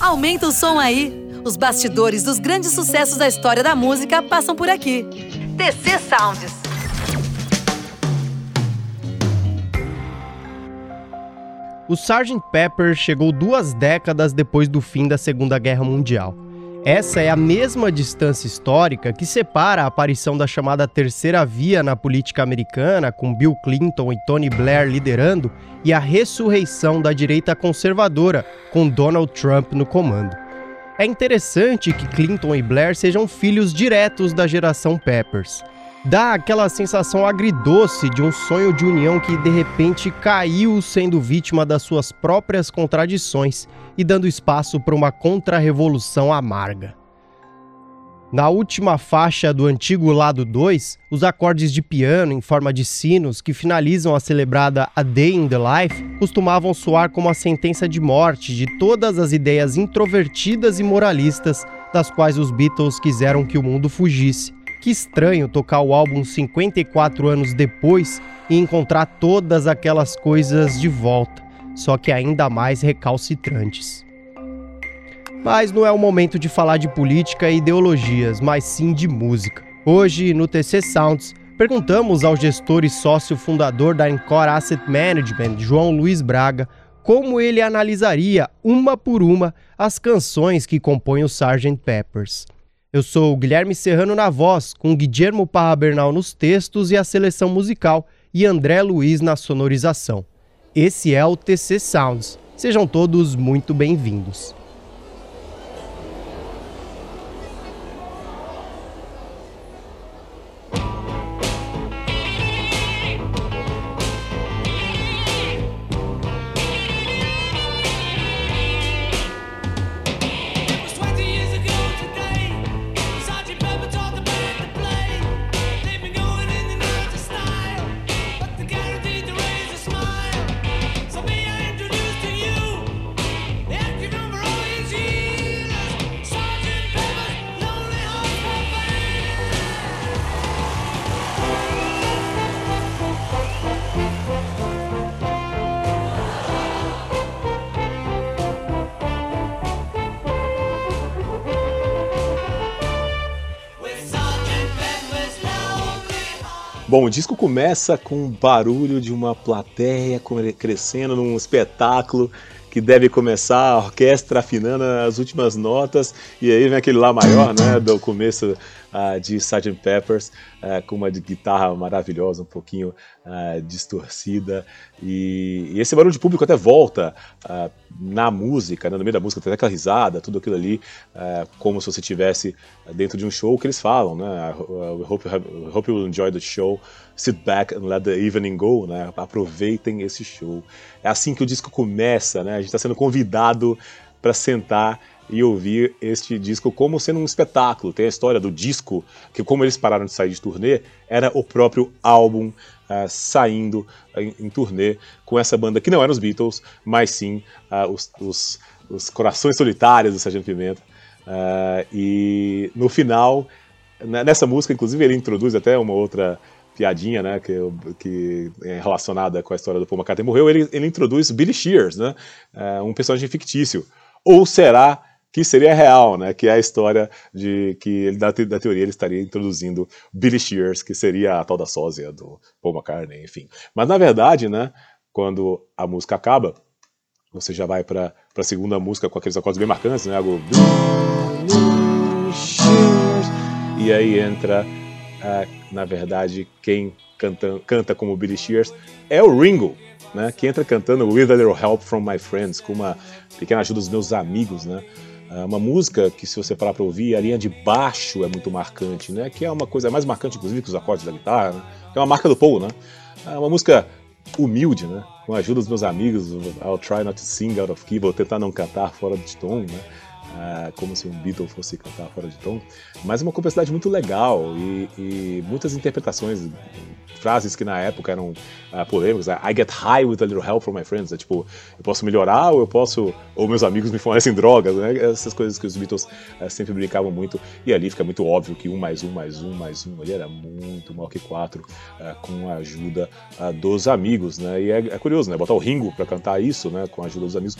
Aumenta o som aí. Os bastidores dos grandes sucessos da história da música passam por aqui. TC Sounds. O Sgt. Pepper chegou duas décadas depois do fim da Segunda Guerra Mundial. Essa é a mesma distância histórica que separa a aparição da chamada Terceira Via na política americana, com Bill Clinton e Tony Blair liderando, e a ressurreição da direita conservadora, com Donald Trump no comando. É interessante que Clinton e Blair sejam filhos diretos da geração Peppers. Dá aquela sensação agridoce de um sonho de união que de repente caiu sendo vítima das suas próprias contradições e dando espaço para uma contra-revolução amarga. Na última faixa do antigo lado 2, os acordes de piano em forma de sinos que finalizam a celebrada A Day in the Life costumavam soar como a sentença de morte de todas as ideias introvertidas e moralistas das quais os Beatles quiseram que o mundo fugisse. Que estranho tocar o álbum 54 anos depois e encontrar todas aquelas coisas de volta só que ainda mais recalcitrantes. Mas não é o momento de falar de política e ideologias, mas sim de música. Hoje, no TC Sounds, perguntamos ao gestor e sócio fundador da Encore Asset Management, João Luiz Braga, como ele analisaria, uma por uma, as canções que compõem o Sgt. Peppers. Eu sou o Guilherme Serrano na voz, com Guillermo Parra Bernal nos textos e a seleção musical, e André Luiz na sonorização. Esse é o TC Sounds. Sejam todos muito bem-vindos. Bom, o disco começa com o barulho de uma plateia crescendo num espetáculo que deve começar a orquestra afinando as últimas notas e aí vem aquele lá maior, né, do começo uh, de Sgt. Peppers uh, com uma guitarra maravilhosa, um pouquinho uh, distorcida. E, e, esse barulho de público até volta na música, né, no meio da música, tem aquela risada, tudo aquilo ali, como se você estivesse dentro de um show que eles falam, né, I hope, you hope you enjoy the show, sit back and let the evening go, né, aproveitem esse show. É assim que o disco começa, né, a gente está sendo convidado para sentar e ouvir este disco como sendo um espetáculo. Tem a história do disco, que como eles pararam de sair de turnê, era o próprio álbum uh, saindo em, em, turnê com essa banda que não era os Beatles, mas sim uh, os, os, os, Corações Solitários do Sgt. Pimenta. Uh, e no final, né, nessa música, inclusive, ele introduz até uma outra piadinha, né, que, que é relacionada com a história do Paul McCartney morreu, ele, ele introduz Billy Shears, né, um personagem fictício. Ou será que seria real, né? Que é a história de que ele, da, da teoria ele estaria introduzindo Billy Shears, que seria a tal da sósia do Paul McCartney, enfim. Mas na verdade, né? Quando a música acaba, você já vai para a segunda música com aqueles acordes bem marcantes, né? Algo e aí entra, na verdade, quem canta, canta como Billy Shears é o Ringo, né? Que entra cantando With a Little Help from My Friends, com uma pequena ajuda dos meus amigos, né? É uma música que, se você parar para ouvir, a linha de baixo é muito marcante, né? Que é uma coisa mais marcante, inclusive, que os acordes da guitarra, né? É uma marca do Paul, né? É uma música humilde, né? Com a ajuda dos meus amigos, I'll try not to sing out of key, vou tentar não cantar fora de tom, né? Uh, como se um Beatle fosse cantar fora de tom, mas uma complexidade muito legal e, e muitas interpretações frases que na época eram uh, polêmicas. I get high with a little help from my friends. É tipo, eu posso melhorar ou eu posso. Ou meus amigos me fornecem drogas, né? Essas coisas que os Beatles uh, sempre brincavam muito. E ali fica muito óbvio que um mais um mais um mais um ali era muito maior que quatro, com a ajuda dos amigos, né? E é, é, curioso, né? Botar o Ringo para cantar isso, né? Com a ajuda dos amigos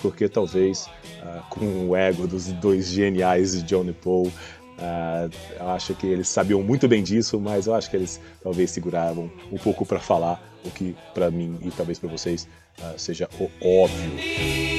porque talvez uh, com o ego dos dois geniais de John e Paul, uh, eu acho que eles sabiam muito bem disso, mas eu acho que eles talvez seguravam um pouco para falar o que para mim e talvez para vocês uh, seja o óbvio.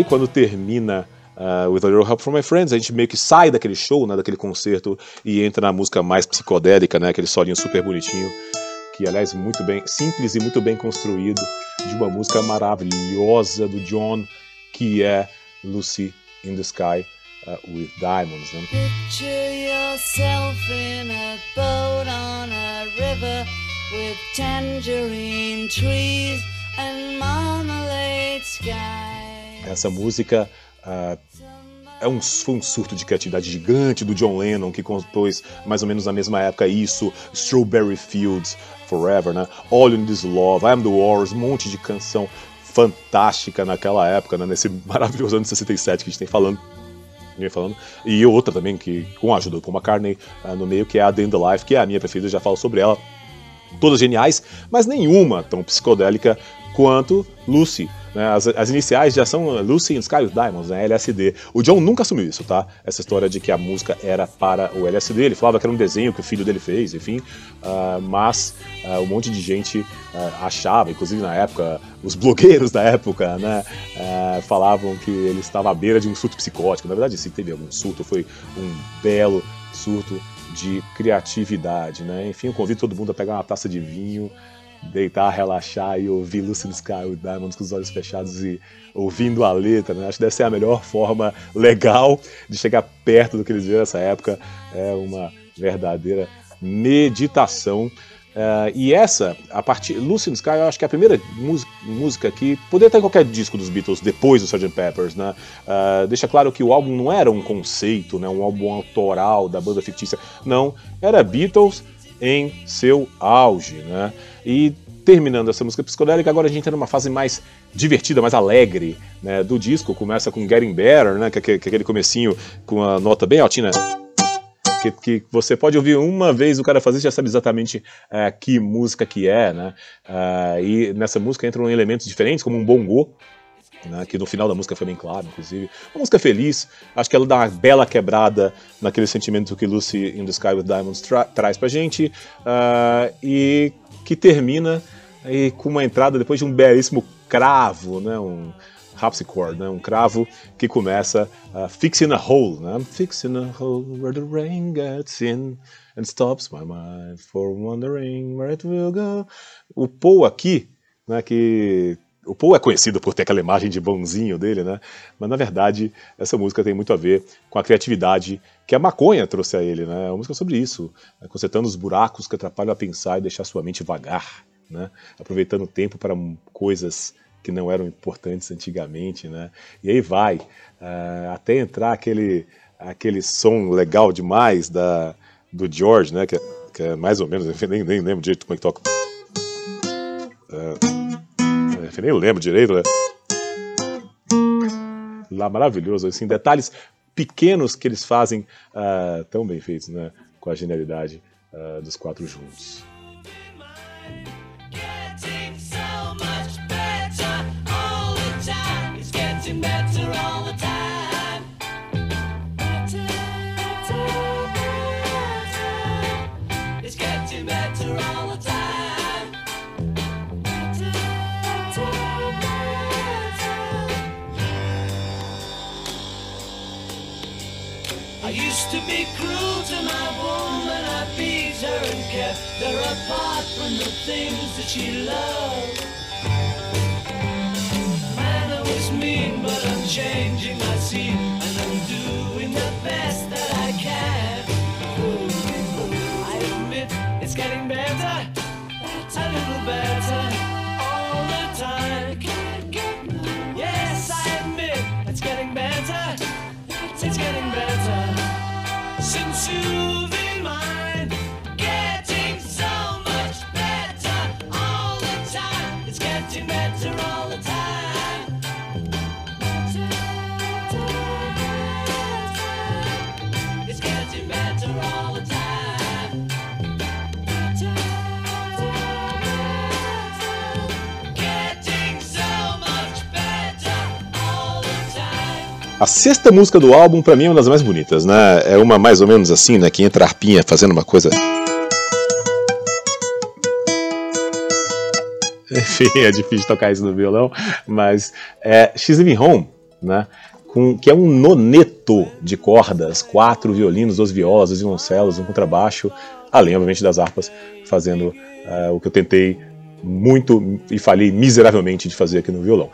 Aí, quando termina uh, With a Little Help from My Friends, a gente meio que sai daquele show, né, daquele concerto, e entra na música mais psicodélica, né, aquele solinho super bonitinho, que aliás muito bem, simples e muito bem construído, de uma música maravilhosa do John, que é Lucy in the Sky uh, with Diamonds. Né? Picture yourself in a boat on a river with tangerine trees and marmalade skies. Essa música uh, é um, foi um surto de criatividade gigante do John Lennon, que compôs mais ou menos na mesma época isso, Strawberry Fields, Forever, né? All in This Love, I Am The Wars, um monte de canção fantástica naquela época, né? nesse maravilhoso ano de 67 que a gente tem falando. Falando. E outra também, que com a ajuda do Paul McCartney uh, no meio, que é a The in the Life, que é a minha preferida, já falo sobre ela. Todas geniais, mas nenhuma tão psicodélica quanto Lucy, né? As, as, iniciais já são Lucy and Sky with Diamonds, né? LSD. O John nunca assumiu isso, tá? Essa história de que a música era para o LSD. Ele falava que era um desenho que o filho dele fez, enfim. Uh, mas uh, um monte de gente uh, achava, inclusive na época, os blogueiros da época, né? falavam que ele estava à beira de um surto psicótico. Na verdade, se teve algum surto, foi um belo surto de criatividade, né? Enfim, eu convido todo mundo a pegar uma taça de vinho deitar, relaxar e ouvir Lucy in Sky with Diamonds com os olhos fechados e ouvindo a letra, né? Acho que deve ser a melhor forma legal de chegar perto do que eles viram nessa época. É uma verdadeira meditação. Uh, e essa, a partir. Lucy Sky, eu acho que é a primeira música que poderia estar em qualquer disco dos Beatles depois do Sgt. Peppers, né? Uh, deixa claro que o álbum não era um conceito, né? um álbum autoral da banda fictícia. Não, era Beatles em seu auge, né? E terminando essa música psicodélica, agora a gente entra numa fase mais divertida, mais alegre né, do disco. Começa com Getting Better, né, que, é, que é aquele comecinho com a nota bem altinha. Que, que, você pode ouvir uma vez o cara fazer e já sabe exatamente uh, que música que é, né? Uh, e nessa música entram elementos diferentes, como um bongô, né, que no final da música foi bem claro, inclusive. Uma música feliz, acho que ela dá uma bela quebrada naquele sentimento que Lucy in the Sky with Diamonds tra traz pra gente, uh, e que termina aí, com uma entrada depois de um belíssimo cravo, né, um harpsichord, né, um cravo que começa uh, Fixing a Hole, né, Fixing a hole where the rain gets in and stops my mind for wondering where it will go. O Paul aqui, né, que o Paul é conhecido por ter aquela imagem de bonzinho dele, né? Mas na verdade, essa música tem muito a ver com a criatividade que a maconha trouxe a ele, né? É uma música sobre isso, né? consertando os buracos que atrapalham a pensar e deixar sua mente vagar, né? Aproveitando o tempo para coisas que não eram importantes antigamente, né? E aí vai, uh, até entrar aquele, aquele som legal demais da, do George, né? Que, é, que é mais ou menos, nem, nem lembro direito como é que toca. Uh, nem lembro direito, né? Lá maravilhoso, assim, detalhes pequenos que eles fazem uh, tão bem feitos, né? Com a genialidade uh, dos quatro juntos. used her apart from the things that she loved. Man, was mean, but I'm changing. I see, A sexta música do álbum, para mim, é uma das mais bonitas, né? É uma mais ou menos assim, né? Que entra a arpinha fazendo uma coisa. Enfim, é difícil tocar isso no violão, mas é She's Living Home, né? Com, que é um noneto de cordas, quatro violinos, duas violas, dois violoncelos, um contrabaixo, além, obviamente, das harpas, fazendo uh, o que eu tentei muito e falhei miseravelmente de fazer aqui no violão.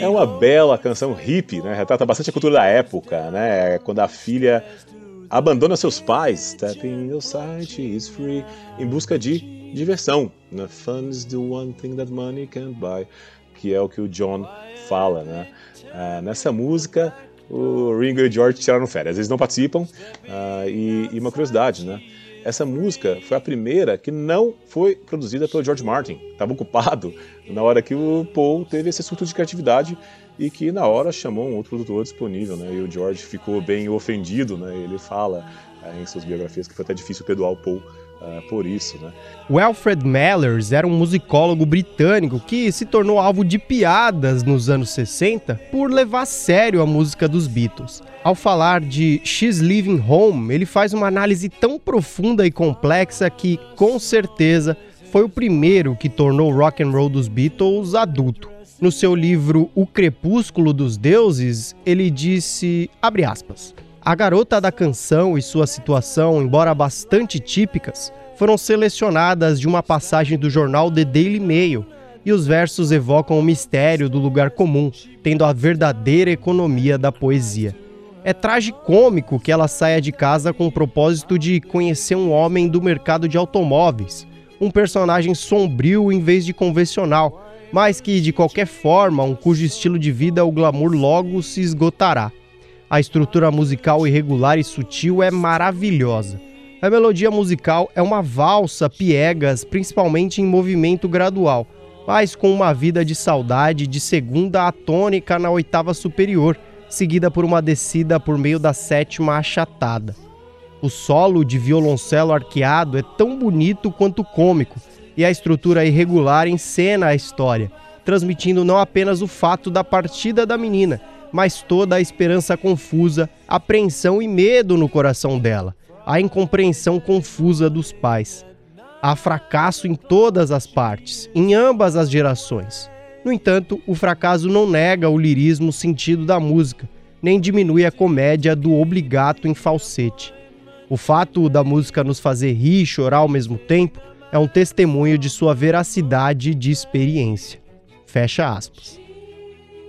É uma bela canção hippie, né? Retrata bastante a cultura da época, né? Quando a filha abandona seus pais, stepping outside, is free, em busca de diversão. Né? Fun is the one thing that money can't buy, que é o que o John fala, né? Uh, nessa música, o Ringo e o George tiraram férias. Eles não participam. Uh, e, e uma curiosidade, né? Essa música foi a primeira que não foi produzida pelo George Martin. Estava ocupado na hora que o Paul teve esse surto de criatividade e que na hora chamou um outro produtor disponível, né? E o George ficou bem ofendido, né? Ele fala é, em suas biografias que foi até difícil perdoar o Paul Uh, por isso, né? O Alfred Mellers era um musicólogo britânico que se tornou alvo de piadas nos anos 60 por levar a sério a música dos Beatles. Ao falar de She's Living Home, ele faz uma análise tão profunda e complexa que, com certeza, foi o primeiro que tornou o rock and roll dos Beatles adulto. No seu livro O Crepúsculo dos Deuses, ele disse, abre aspas, a garota da canção e sua situação, embora bastante típicas, foram selecionadas de uma passagem do jornal The Daily Mail, e os versos evocam o mistério do lugar comum, tendo a verdadeira economia da poesia. É tragicômico que ela saia de casa com o propósito de conhecer um homem do mercado de automóveis, um personagem sombrio em vez de convencional, mas que, de qualquer forma, um cujo estilo de vida o glamour logo se esgotará. A estrutura musical irregular e sutil é maravilhosa. A melodia musical é uma valsa piegas, principalmente em movimento gradual, mas com uma vida de saudade de segunda a tônica na oitava superior, seguida por uma descida por meio da sétima achatada. O solo de violoncelo arqueado é tão bonito quanto cômico, e a estrutura irregular encena a história, transmitindo não apenas o fato da partida da menina, mas toda a esperança confusa, apreensão e medo no coração dela, a incompreensão confusa dos pais. Há fracasso em todas as partes, em ambas as gerações. No entanto, o fracasso não nega o lirismo sentido da música, nem diminui a comédia do obligato em falsete. O fato da música nos fazer rir e chorar ao mesmo tempo é um testemunho de sua veracidade de experiência. Fecha aspas.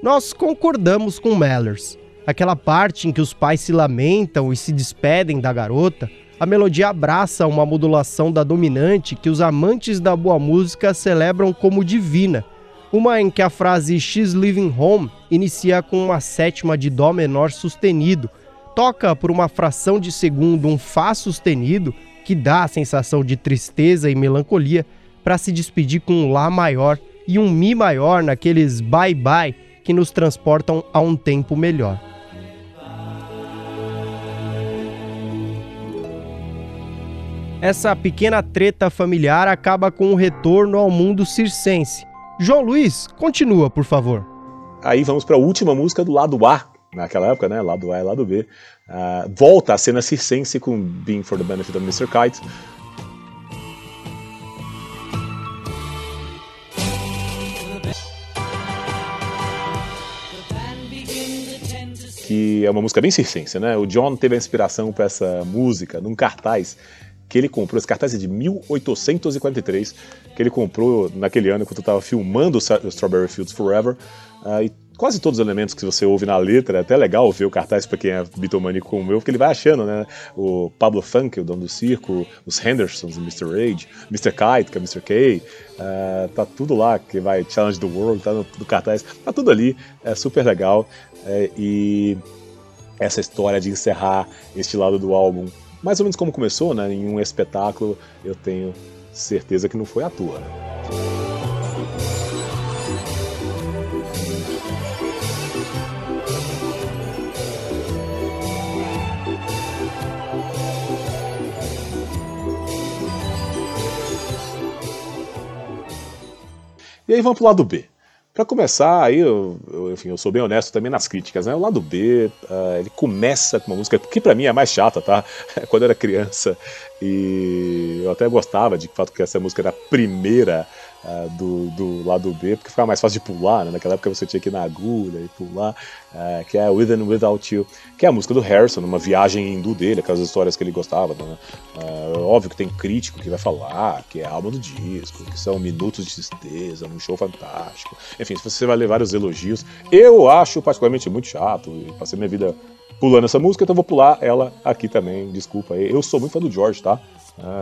Nós concordamos com Mellers. Aquela parte em que os pais se lamentam e se despedem da garota, a melodia abraça uma modulação da dominante que os amantes da boa música celebram como divina. Uma em que a frase She's Living Home inicia com uma sétima de Dó menor sustenido, toca por uma fração de segundo um Fá sustenido, que dá a sensação de tristeza e melancolia, para se despedir com um Lá maior e um Mi maior naqueles bye bye que nos transportam a um tempo melhor. Essa pequena treta familiar acaba com o retorno ao mundo circense. João Luiz, continua, por favor. Aí vamos para a última música do lado A, naquela época, né? Lado A e lado B. Uh, volta a cena circense com Being for the Benefit of Mr. Kite. Que é uma música bem circense, né? O John teve a inspiração para essa música num cartaz que ele comprou, esse cartaz é de 1843, que ele comprou naquele ano enquanto estava filmando o Strawberry Fields Forever, uh, e quase todos os elementos que você ouve na letra, é até legal ver o cartaz para quem é bitomânico como eu, porque ele vai achando, né? O Pablo Funk, o dono do circo, os Hendersons, o Mr. Rage, Mr. Kite, que é Mr. K, uh, tá tudo lá, que vai Challenge the World, tá no, no cartaz, tá tudo ali, é super legal, é, e essa história de encerrar este lado do álbum mais ou menos como começou, né? Em um espetáculo, eu tenho certeza que não foi à toa. Né? E aí vamos pro lado B. Para começar, aí eu, eu, enfim, eu sou bem honesto também nas críticas, né? O lado B, uh, ele começa com uma música que para mim é mais chata, tá? Quando eu era criança e eu até gostava de fato que essa música era a primeira uh, do, do lado B, porque ficava mais fácil de pular, né? Naquela época você tinha que ir na agulha e pular, uh, que é With and Without You, que é a música do Harrison, uma viagem hindu dele, aquelas histórias que ele gostava, né? Uh, óbvio que tem crítico que vai falar que é a alma do disco, que são minutos de tristeza, um show fantástico. Enfim, você vai ler vários elogios. Eu acho particularmente muito chato, passei minha vida pulando essa música, então vou pular ela aqui também, desculpa aí. Eu sou muito fã do George, tá?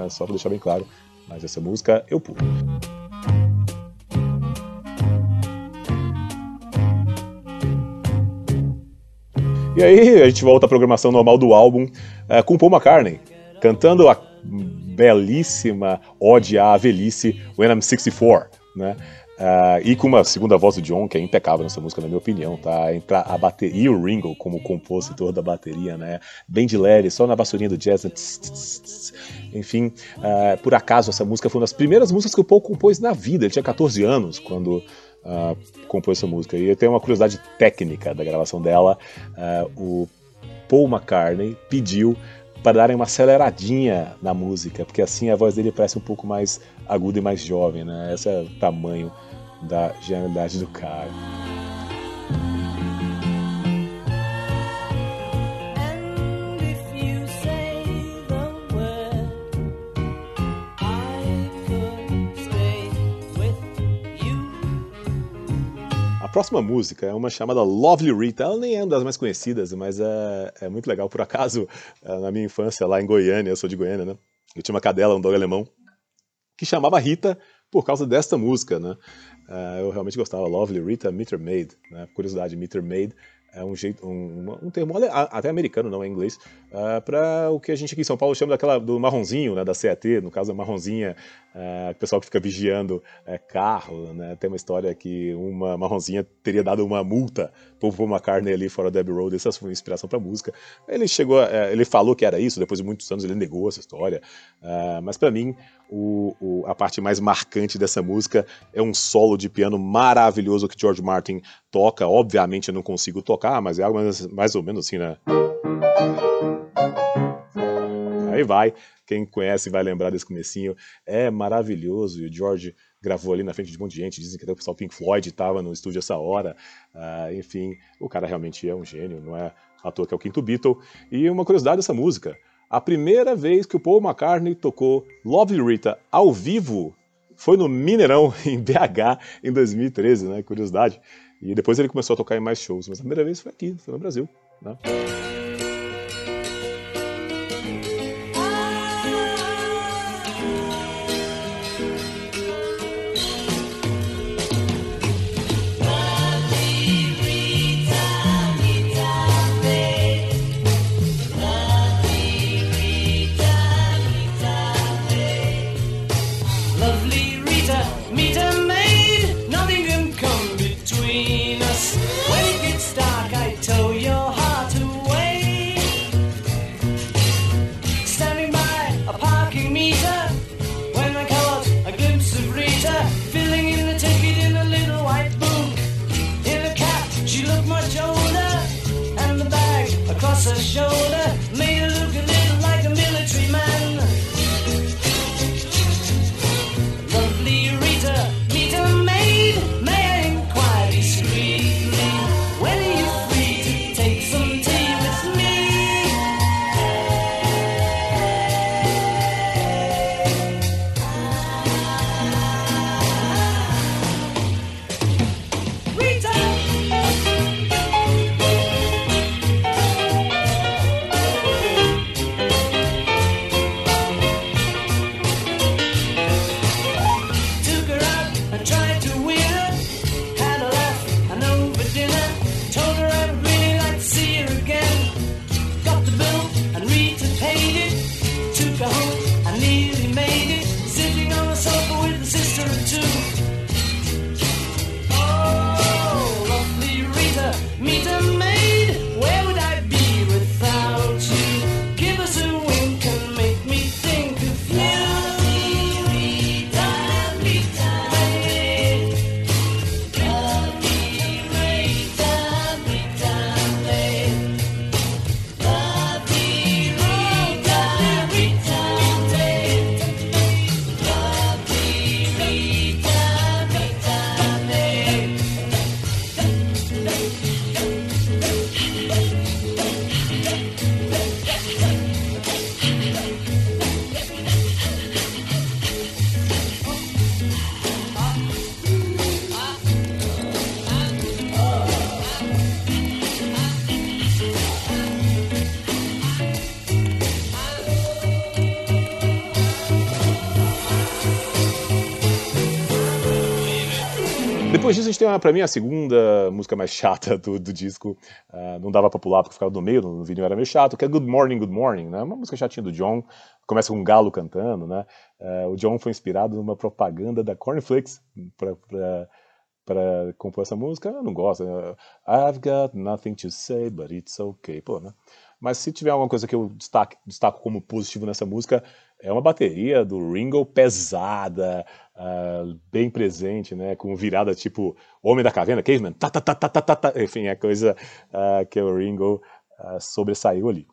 só pra deixar bem claro. Mas essa música eu pulo. E aí a gente volta à programação normal do álbum uh, com Paul McCartney, cantando a belíssima ode à velhice When I'm 64, né? Uh, e com uma segunda voz do John, que é impecável nessa música, na minha opinião, tá? Entrar a bateria e o Ringo como compositor da bateria, né? Bem de leve, só na vassourinha do jazz. Né? Tss, tss, tss. Enfim, uh, por acaso essa música foi uma das primeiras músicas que o Paul compôs na vida. Ele tinha 14 anos quando uh, compôs essa música. E eu tenho uma curiosidade técnica da gravação dela. O Paul McCartney pediu para darem uma aceleradinha na música, porque assim a voz dele parece um pouco mais aguda e mais jovem, né? Esse é o tamanho da genialidade do cara. A próxima música é uma chamada Lovely Rita. Ela nem é uma das mais conhecidas, mas é, é muito legal. Por acaso, é, na minha infância, lá em Goiânia, eu sou de Goiânia, né? Eu tinha uma cadela, um dog alemão, que chamava Rita por causa desta música, né? Uh, eu realmente gostava. Lovely Rita Meter Maid, né? Curiosidade, Meter Maid é um jeito, um, um termo até americano, não é inglês, uh, para o que a gente aqui em São Paulo chama daquela do marronzinho, né, da CAT, no caso a marronzinha, uh, o pessoal que fica vigiando uh, carro, né, tem uma história que uma marronzinha teria dado uma multa por uma carne ali fora da Abbey Road, essa foi uma inspiração para música. Ele chegou, ele falou que era isso, depois de muitos anos ele negou essa história, mas para mim o, o, a parte mais marcante dessa música é um solo de piano maravilhoso que George Martin toca. Obviamente eu não consigo tocar, mas é algo mais, mais ou menos assim, né? Aí vai. Quem conhece vai lembrar desse comecinho. É maravilhoso. E o George gravou ali na frente de um monte de gente. Dizem que até o pessoal Pink Floyd estava no estúdio essa hora. Uh, enfim, o cara realmente é um gênio, não é à toa que é o quinto Beatle. E uma curiosidade dessa música a primeira vez que o Paul McCartney tocou Lovely Rita ao vivo foi no Mineirão, em BH, em 2013, né? Curiosidade. E depois ele começou a tocar em mais shows, mas a primeira vez foi aqui, foi no Brasil. Né? Gente tem, pra mim, a segunda música mais chata do, do disco. Uh, não dava pra pular porque ficava no meio, no vídeo era meio chato, que é Good Morning, Good Morning, né? Uma música chatinha do John. Começa com um galo cantando, né? Uh, o John foi inspirado numa propaganda da Cornflakes pra, pra, pra compor essa música. Eu não gosto. Né? I've got nothing to say, but it's okay. Pô, né? Mas se tiver alguma coisa que eu destaque, destaco como positivo nessa música, é uma bateria do Ringo pesada, uh, bem presente, né? Com virada tipo Homem da Caverna, Caveman, tá, tá, tá, tá, tá, tá, tá. enfim, é coisa uh, que o Ringo uh, sobressaiu ali.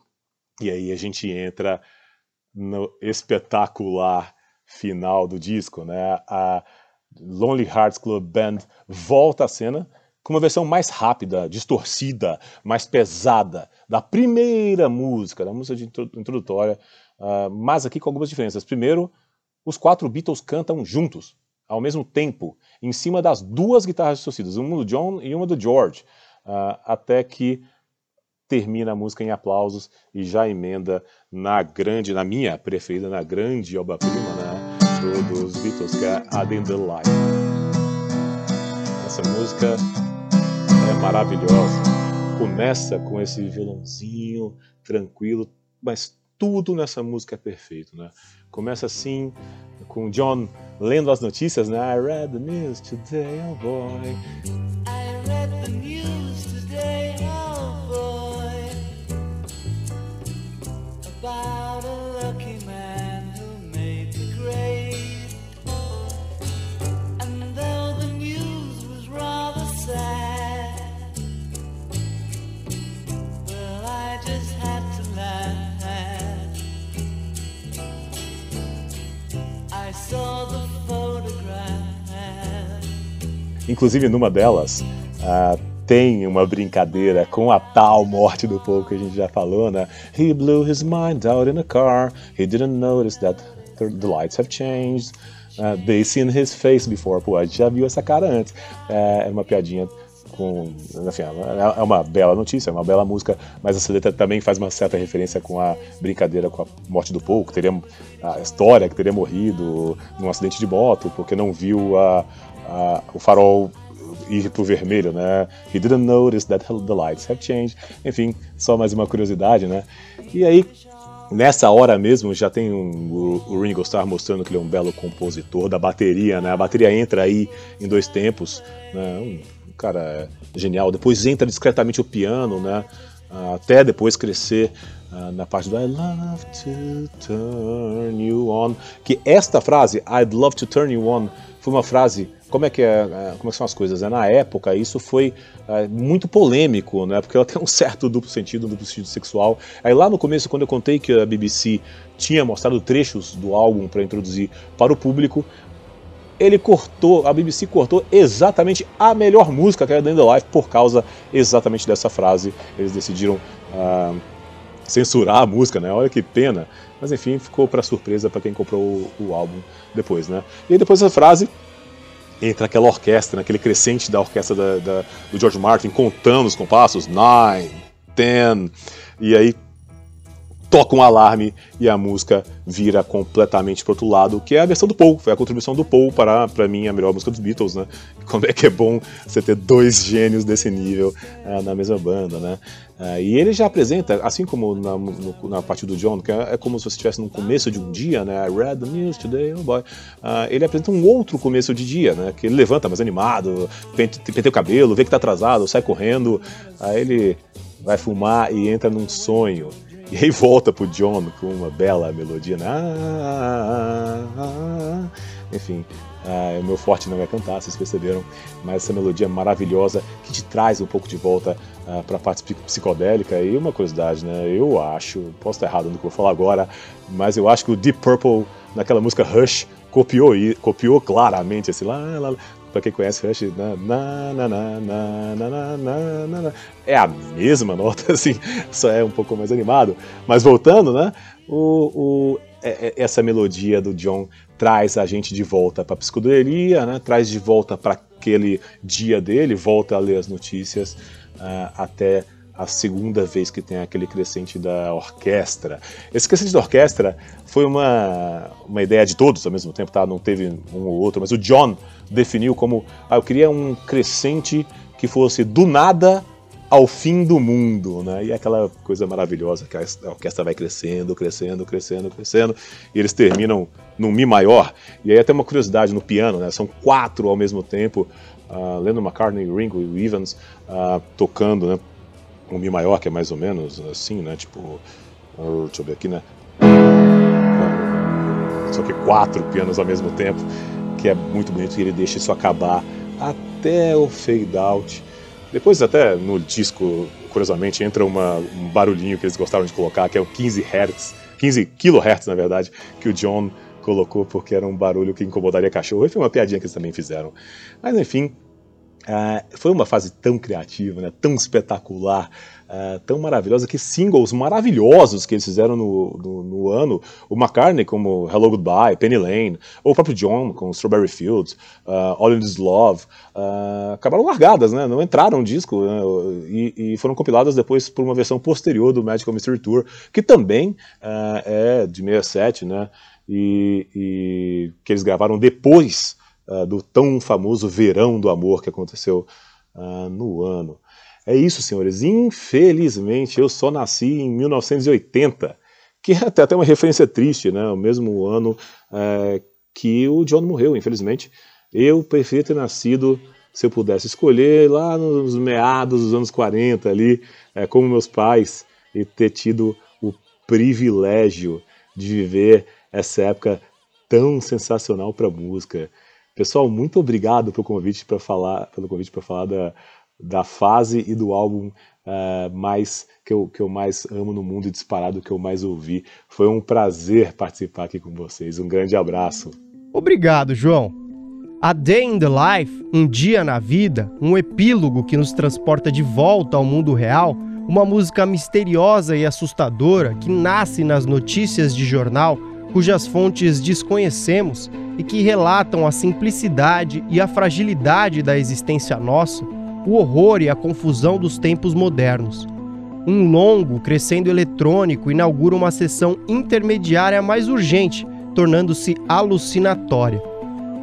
E aí a gente entra no espetacular final do disco, né? A Lonely Hearts Club Band volta à cena com uma versão mais rápida, distorcida, mais pesada da primeira música, da música introdutória, uh, mas aqui com algumas diferenças. Primeiro, os quatro Beatles cantam juntos, ao mesmo tempo, em cima das duas guitarras distorcidas, uma do John e uma do George, uh, até que termina a música em aplausos e já emenda na grande, na minha preferida, na grande obra-prima né, dos Beatles, que é A the Life. Essa música é maravilhosa. Começa com esse violãozinho tranquilo, mas tudo nessa música é perfeito, né? Começa assim, com John lendo as notícias, né? I read the news today, oh boy. Inclusive, numa delas, uh, tem uma brincadeira com a tal morte do povo que a gente já falou, né? He blew his mind out in a car. He didn't notice that the lights have changed. Uh, they seen his face before. Pô, a gente já viu essa cara antes. É, uma piadinha com. Enfim, é, é uma bela notícia, é uma bela música, mas essa letra também faz uma certa referência com a brincadeira com a morte do Paul, que teria a história que teria morrido num acidente de moto, porque não viu a, a, o farol ir pro vermelho, né? He didn't notice that the lights have changed. Enfim, só mais uma curiosidade, né? E aí, nessa hora mesmo, já tem um, o, Ringo Starr mostrando que ele é um belo compositor da bateria, né? A bateria entra aí em dois tempos, né? Um, cara genial. Depois entra discretamente o piano, né? Até depois crescer uh, na parte do I love to turn you on. Que esta frase, I'd love to turn you on, foi uma frase. Como é que é, é como é são as coisas? Né? Na época, isso foi muito polêmico, né? Porque ela tem um certo duplo sentido, um duplo sentido sexual. Aí lá no começo, quando eu contei que a BBC tinha mostrado trechos do álbum para introduzir para o público, ele cortou, a BBC cortou exatamente a melhor música que era End Life por causa exatamente dessa frase. Eles decidiram uh, censurar a música, né? Olha que pena. Mas enfim, ficou para surpresa para quem comprou o, o, álbum depois, né? E aí depois dessa frase entra aquela orquestra, né? aquele crescente da orquestra da, da, do George Martin contando os compassos, nine, ten, e aí toca um alarme e a música vira completamente pro outro lado, que é a versão do Paul, foi a contribuição do Paul para, para mim, a melhor música dos Beatles, né? Como é que é bom você ter dois gênios desse nível uh, na mesma banda, né? Uh, e ele já apresenta, assim como na, no, na parte do John, que é, é, como se você estivesse no começo de um dia, né? I read the news today, oh boy. Uh, ele apresenta um outro começo de dia, né? Que ele levanta mais animado, penteia o cabelo, vê que tá atrasado, sai correndo, aí ele vai fumar e entra num sonho. E aí volta pro John com uma bela melodia. Né? Ah, ah, ah, Enfim, o meu forte não é cantar, vocês perceberam, mas essa melodia maravilhosa que te traz um pouco de volta uh, para a parte psicodélica. E uma curiosidade, né? Eu acho, posso estar errado no que vou falar agora, mas eu acho que o Deep Purple, naquela música Rush, copiou, copiou claramente esse lá, lá, Pra quem conhece Rush, na, na, na, é a mesma nota, assim, só é um pouco mais animado. Mas voltando, né? O, o, é, é, essa melodia do John traz a gente de volta para psicodelia, né? Traz de volta para aquele dia dele, volta a ler as notícias uh, até a segunda vez que tem aquele crescente da orquestra. Esse crescente da orquestra foi uma, uma ideia de todos ao mesmo tempo, tá? Não teve um ou outro, mas o John definiu como ah, eu queria um crescente que fosse do nada ao fim do mundo, né? E é aquela coisa maravilhosa que a orquestra vai crescendo, crescendo, crescendo, crescendo, e eles terminam num mi maior. E aí até uma curiosidade no piano, né? São quatro ao mesmo tempo, uh, Lennon McCartney, Ringo e Evans uh, tocando, né? Um mi maior que é mais ou menos assim, né? Tipo, uh, deixa eu ver aqui, né? Só que quatro pianos ao mesmo tempo, que é muito bonito e ele deixa isso acabar até o fade out depois até no disco, curiosamente, entra uma, um barulhinho que eles gostaram de colocar, que é o 15 Hz, 15 kHz na verdade, que o John colocou porque era um barulho que incomodaria cachorro. E foi uma piadinha que eles também fizeram. Mas enfim, uh, foi uma fase tão criativa, né, tão espetacular uh, tão maravilhosa, que singles maravilhosos que eles fizeram no, no, no, ano. O McCartney como Hello Goodbye, Penny Lane, ou o próprio John com Strawberry Fields, uh, All in This Love, acabaram largadas, né? não entraram no disco né? e, e, foram compiladas depois por uma versão posterior do Magical Mystery Tour, que também é de 67, né? E, e, que eles gravaram depois do tão famoso Verão do Amor que aconteceu no ano. É isso, senhores. Infelizmente, eu só nasci em 1980, que é até, uma referência triste, né? O mesmo ano é, que o John morreu, infelizmente. Eu preferia ter nascido, se eu pudesse escolher, lá nos meados dos anos 40, ali, é, como meus pais, e ter tido o privilégio de viver essa época tão sensacional para a música. Pessoal, muito obrigado pelo convite para falar, pelo convite para falar da, da fase e do álbum uh, mais que eu, que eu mais amo no mundo e disparado que eu mais ouvi. Foi um prazer participar aqui com vocês. Um grande abraço. Obrigado, João. A Day in the Life, Um Dia na Vida, um epílogo que nos transporta de volta ao mundo real, uma música misteriosa e assustadora que nasce nas notícias de jornal, cujas fontes desconhecemos e que relatam a simplicidade e a fragilidade da existência nossa, o horror e a confusão dos tempos modernos. Um longo, crescendo eletrônico inaugura uma sessão intermediária mais urgente, tornando-se alucinatória.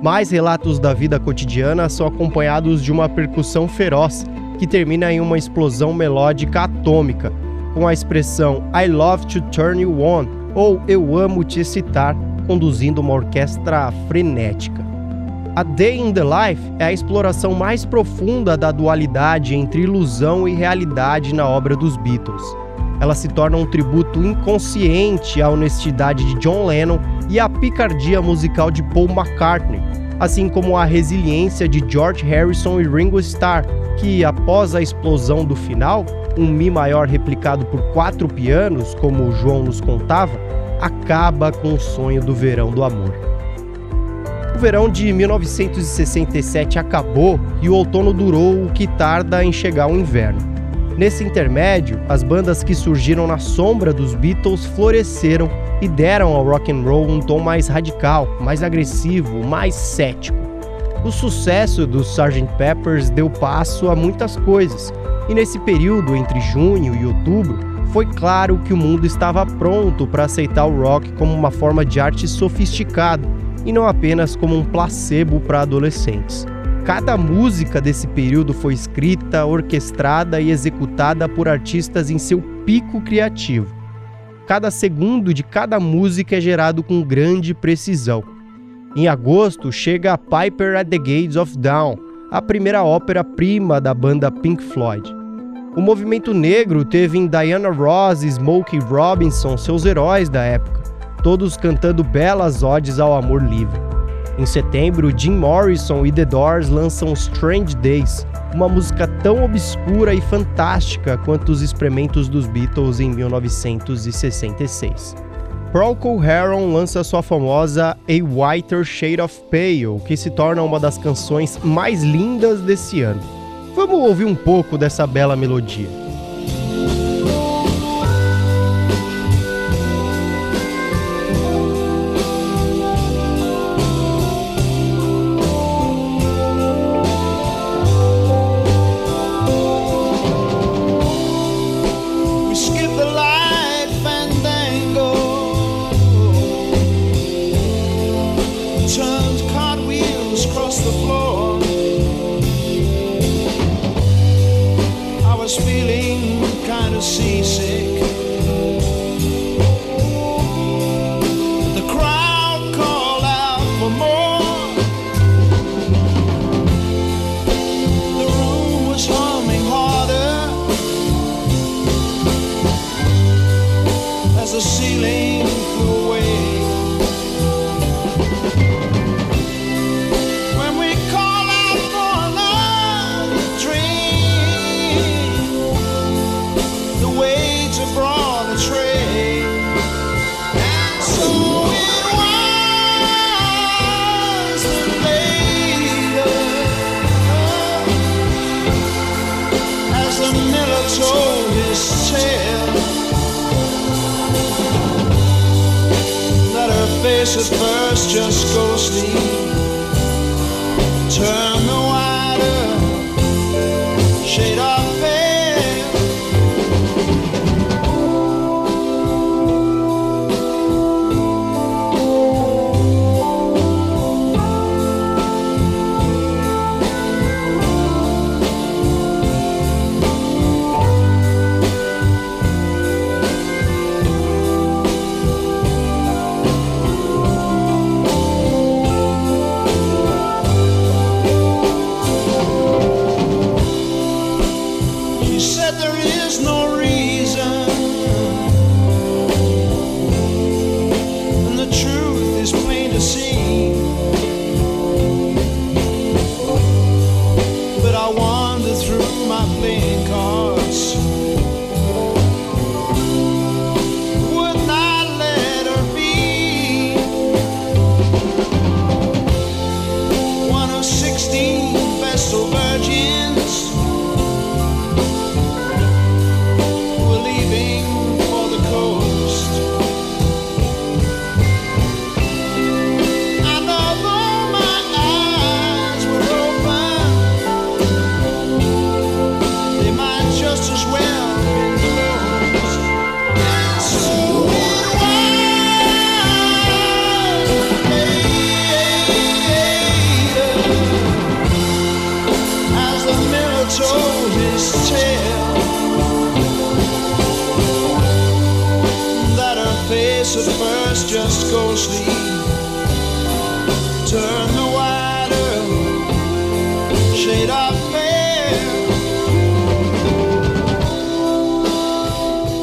Mais relatos da vida cotidiana são acompanhados de uma percussão feroz, que termina em uma explosão melódica atômica, com a expressão I love to turn you on ou Eu amo te excitar, conduzindo uma orquestra frenética. A Day in the Life é a exploração mais profunda da dualidade entre ilusão e realidade na obra dos Beatles. Ela se torna um tributo inconsciente à honestidade de John Lennon e à picardia musical de Paul McCartney, assim como à resiliência de George Harrison e Ringo Starr, que, após a explosão do final, um Mi maior replicado por quatro pianos, como o João nos contava, acaba com o sonho do verão do amor verão de 1967 acabou e o outono durou o que tarda em chegar o inverno. Nesse intermédio, as bandas que surgiram na sombra dos Beatles floresceram e deram ao rock and roll um tom mais radical, mais agressivo, mais cético. O sucesso dos Sgt. Peppers deu passo a muitas coisas, e nesse período entre junho e outubro, foi claro que o mundo estava pronto para aceitar o rock como uma forma de arte sofisticada e não apenas como um placebo para adolescentes. Cada música desse período foi escrita, orquestrada e executada por artistas em seu pico criativo. Cada segundo de cada música é gerado com grande precisão. Em agosto chega Piper at the Gates of Dawn, a primeira ópera-prima da banda Pink Floyd. O movimento negro teve em Diana Ross e Smokey Robinson seus heróis da época todos cantando belas odes ao amor livre. Em setembro, Jim Morrison e The Doors lançam Strange Days, uma música tão obscura e fantástica quanto os experimentos dos Beatles em 1966. Procol Harum lança sua famosa A Whiter Shade of Pale, que se torna uma das canções mais lindas desse ano. Vamos ouvir um pouco dessa bela melodia.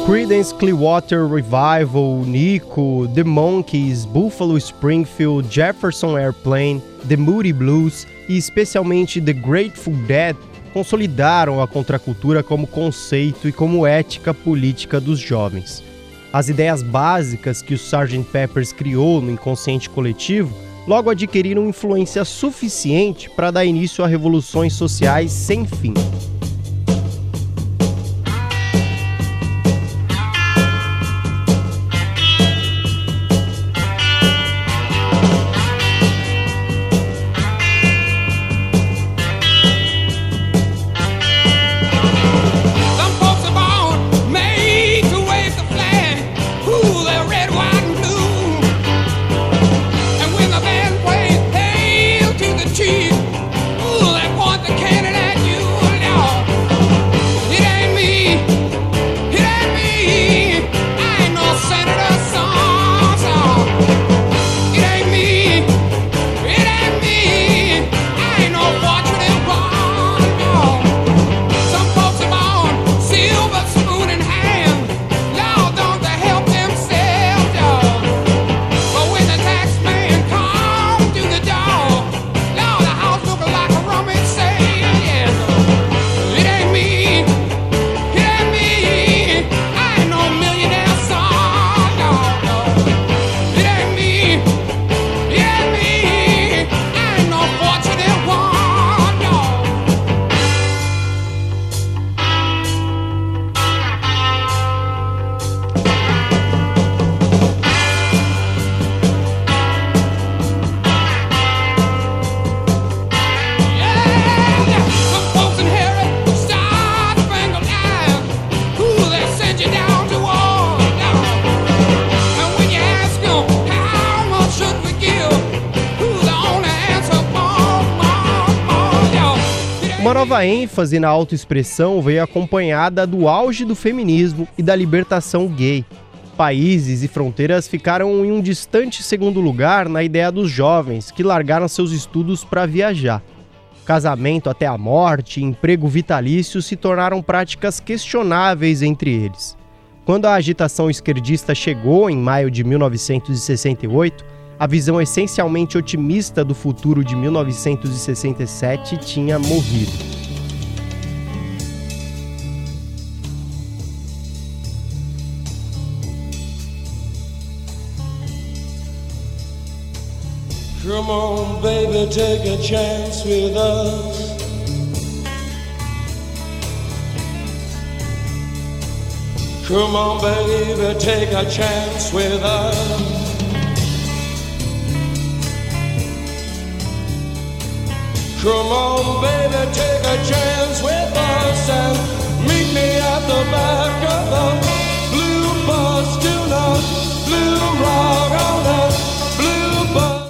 Creedence Clearwater Revival, Nico, The Monkees, Buffalo Springfield, Jefferson Airplane, The Moody Blues e especialmente The Grateful Dead consolidaram a contracultura como conceito e como ética política dos jovens. As ideias básicas que o Sgt. Peppers criou no inconsciente coletivo logo adquiriram influência suficiente para dar início a revoluções sociais sem fim. Nova ênfase na autoexpressão veio acompanhada do auge do feminismo e da libertação gay. Países e fronteiras ficaram em um distante segundo lugar na ideia dos jovens que largaram seus estudos para viajar. Casamento até a morte e emprego vitalício se tornaram práticas questionáveis entre eles. Quando a agitação esquerdista chegou em maio de 1968, a visão essencialmente otimista do futuro de 1967 tinha morrido. Come on, baby, take a chance with us. Come on, baby, take a chance with us. Come on, baby, take a chance with us and meet me at the back of the blue bus tonight. Blue rock on bus.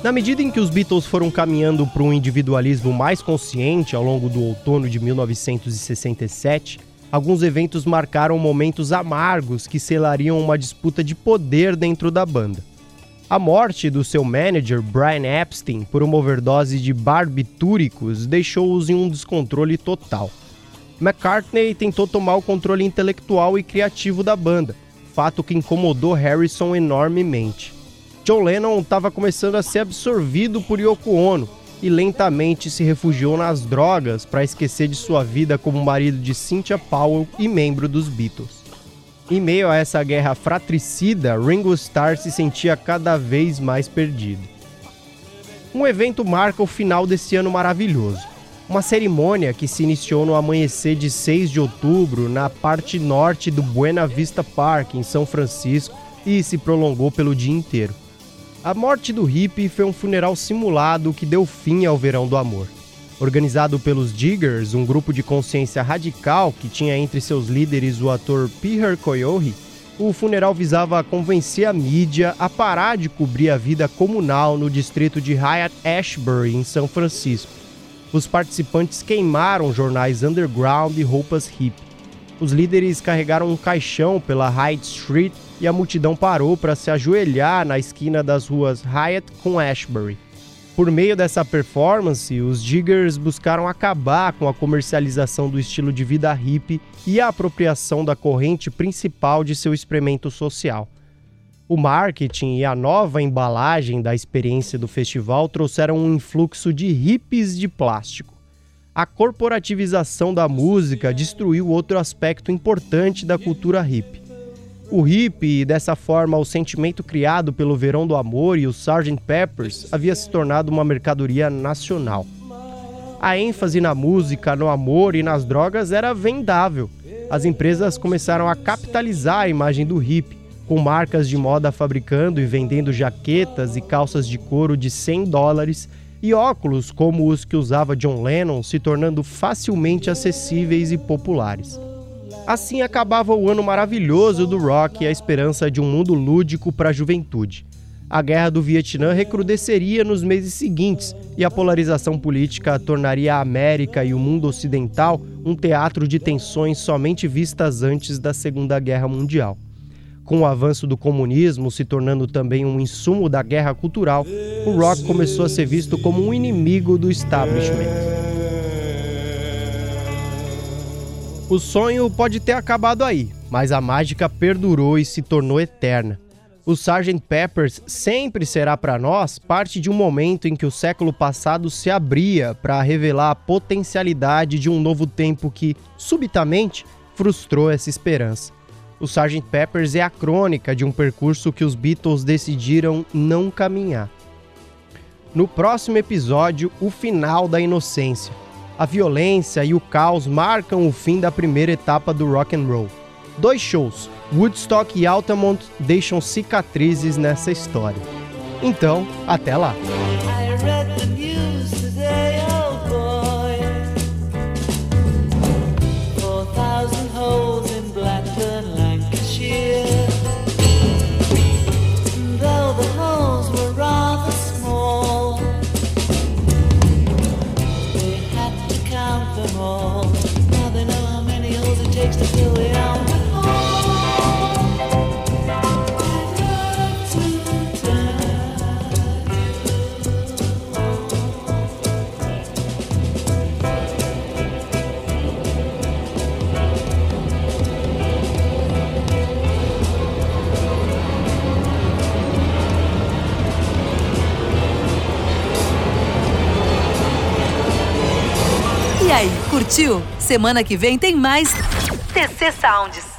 Na medida em que os Beatles foram caminhando para um individualismo mais consciente ao longo do outono de 1967, alguns eventos marcaram momentos amargos que selariam uma disputa de poder dentro da banda. A morte do seu manager, Brian Epstein, por uma overdose de barbitúricos deixou-os em um descontrole total. McCartney tentou tomar o controle intelectual e criativo da banda, fato que incomodou Harrison enormemente. John Lennon estava começando a ser absorvido por Yoko Ono e lentamente se refugiou nas drogas para esquecer de sua vida como marido de Cynthia Powell e membro dos Beatles. Em meio a essa guerra fratricida, Ringo Starr se sentia cada vez mais perdido. Um evento marca o final desse ano maravilhoso. Uma cerimônia que se iniciou no amanhecer de 6 de outubro na parte norte do Buena Vista Park, em São Francisco, e se prolongou pelo dia inteiro. A morte do hippie foi um funeral simulado que deu fim ao verão do amor. Organizado pelos Diggers, um grupo de consciência radical que tinha entre seus líderes o ator Peter Coyote, o funeral visava convencer a mídia a parar de cobrir a vida comunal no distrito de Hyatt Ashbury, em São Francisco. Os participantes queimaram jornais underground e roupas hippie. Os líderes carregaram um caixão pela Hyde Street e a multidão parou para se ajoelhar na esquina das ruas Hyatt com Ashbury. Por meio dessa performance, os Diggers buscaram acabar com a comercialização do estilo de vida hippie e a apropriação da corrente principal de seu experimento social. O marketing e a nova embalagem da experiência do festival trouxeram um influxo de hippies de plástico. A corporativização da música destruiu outro aspecto importante da cultura hippie o hip e dessa forma o sentimento criado pelo Verão do Amor e o Sgt. Peppers havia se tornado uma mercadoria nacional. A ênfase na música, no amor e nas drogas era vendável. As empresas começaram a capitalizar a imagem do hip, com marcas de moda fabricando e vendendo jaquetas e calças de couro de 100 dólares e óculos como os que usava John Lennon se tornando facilmente acessíveis e populares. Assim acabava o ano maravilhoso do rock e a esperança de um mundo lúdico para a juventude. A guerra do Vietnã recrudesceria nos meses seguintes e a polarização política tornaria a América e o mundo ocidental um teatro de tensões somente vistas antes da Segunda Guerra Mundial. Com o avanço do comunismo se tornando também um insumo da guerra cultural, o rock começou a ser visto como um inimigo do establishment. O sonho pode ter acabado aí, mas a mágica perdurou e se tornou eterna. O Sgt. Peppers sempre será para nós parte de um momento em que o século passado se abria para revelar a potencialidade de um novo tempo que, subitamente, frustrou essa esperança. O Sgt. Peppers é a crônica de um percurso que os Beatles decidiram não caminhar. No próximo episódio, o final da inocência a violência e o caos marcam o fim da primeira etapa do rock and roll. Dois shows, Woodstock e Altamont, deixam cicatrizes nessa história. Então, até lá! Curtiu? Semana que vem tem mais TC Sounds.